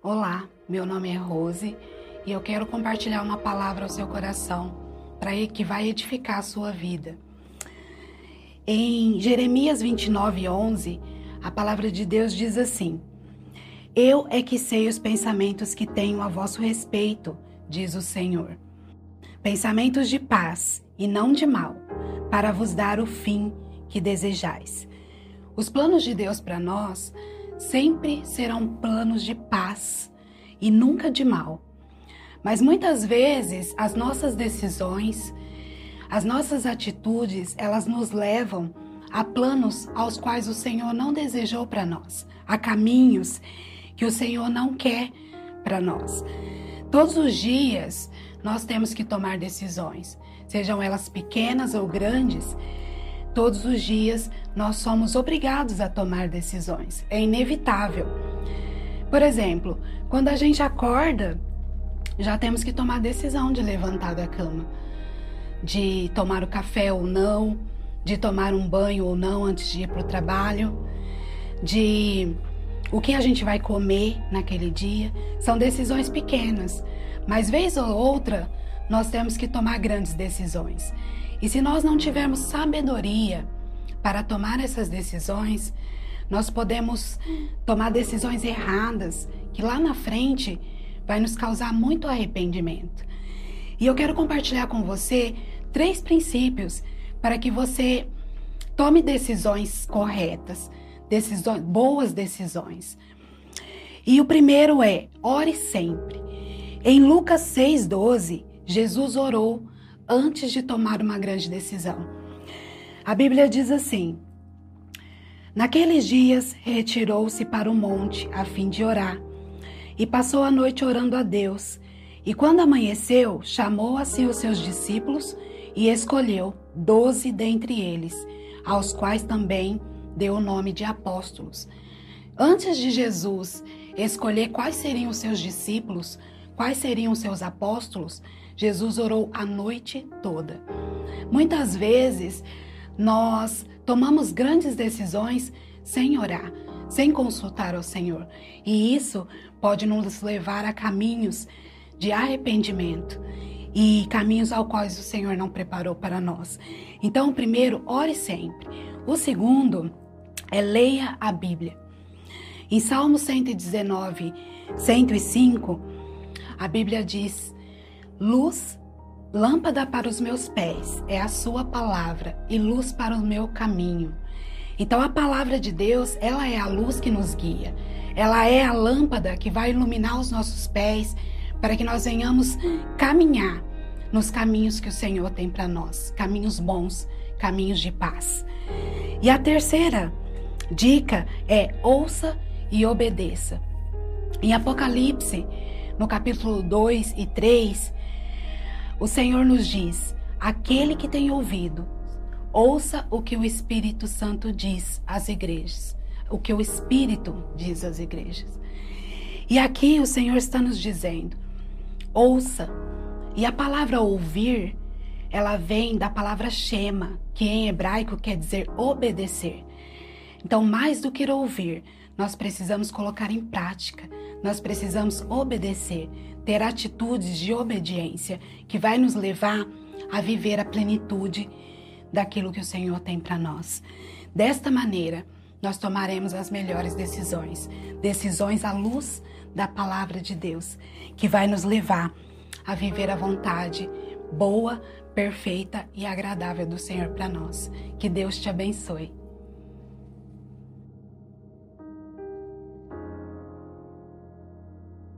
Olá, meu nome é Rose e eu quero compartilhar uma palavra ao seu coração para que vai edificar a sua vida. Em Jeremias 29, 11, a palavra de Deus diz assim: Eu é que sei os pensamentos que tenho a vosso respeito, diz o Senhor. Pensamentos de paz e não de mal, para vos dar o fim que desejais. Os planos de Deus para nós sempre serão planos de paz e nunca de mal. Mas muitas vezes as nossas decisões, as nossas atitudes, elas nos levam a planos aos quais o Senhor não desejou para nós, a caminhos que o Senhor não quer para nós. Todos os dias nós temos que tomar decisões, sejam elas pequenas ou grandes, Todos os dias nós somos obrigados a tomar decisões. É inevitável. Por exemplo, quando a gente acorda, já temos que tomar a decisão de levantar da cama, de tomar o café ou não, de tomar um banho ou não antes de ir para o trabalho, de o que a gente vai comer naquele dia. São decisões pequenas, mas vez ou outra nós temos que tomar grandes decisões. E se nós não tivermos sabedoria para tomar essas decisões, nós podemos tomar decisões erradas que lá na frente vai nos causar muito arrependimento. E eu quero compartilhar com você três princípios para que você tome decisões corretas, decisões, boas decisões. E o primeiro é: ore sempre. Em Lucas 6:12, Jesus orou antes de tomar uma grande decisão. A Bíblia diz assim: Naqueles dias retirou-se para o monte a fim de orar e passou a noite orando a Deus. E quando amanheceu, chamou a si os seus discípulos e escolheu doze dentre eles, aos quais também deu o nome de apóstolos. Antes de Jesus escolher quais seriam os seus discípulos, quais seriam seus apóstolos, Jesus orou a noite toda. Muitas vezes nós tomamos grandes decisões sem orar, sem consultar ao Senhor. E isso pode nos levar a caminhos de arrependimento e caminhos ao quais o Senhor não preparou para nós. Então, o primeiro, ore sempre. O segundo é leia a Bíblia. Em Salmo 119, 105, a Bíblia diz: Luz, lâmpada para os meus pés é a sua palavra e luz para o meu caminho. Então a palavra de Deus, ela é a luz que nos guia. Ela é a lâmpada que vai iluminar os nossos pés para que nós venhamos caminhar nos caminhos que o Senhor tem para nós, caminhos bons, caminhos de paz. E a terceira dica é ouça e obedeça. Em Apocalipse, no capítulo 2 e 3, o Senhor nos diz: aquele que tem ouvido, ouça o que o Espírito Santo diz às igrejas. O que o Espírito diz às igrejas. E aqui o Senhor está nos dizendo: ouça. E a palavra ouvir, ela vem da palavra shema, que em hebraico quer dizer obedecer. Então, mais do que ouvir, nós precisamos colocar em prática, nós precisamos obedecer, ter atitudes de obediência que vai nos levar a viver a plenitude daquilo que o Senhor tem para nós. Desta maneira, nós tomaremos as melhores decisões, decisões à luz da palavra de Deus, que vai nos levar a viver a vontade boa, perfeita e agradável do Senhor para nós. Que Deus te abençoe.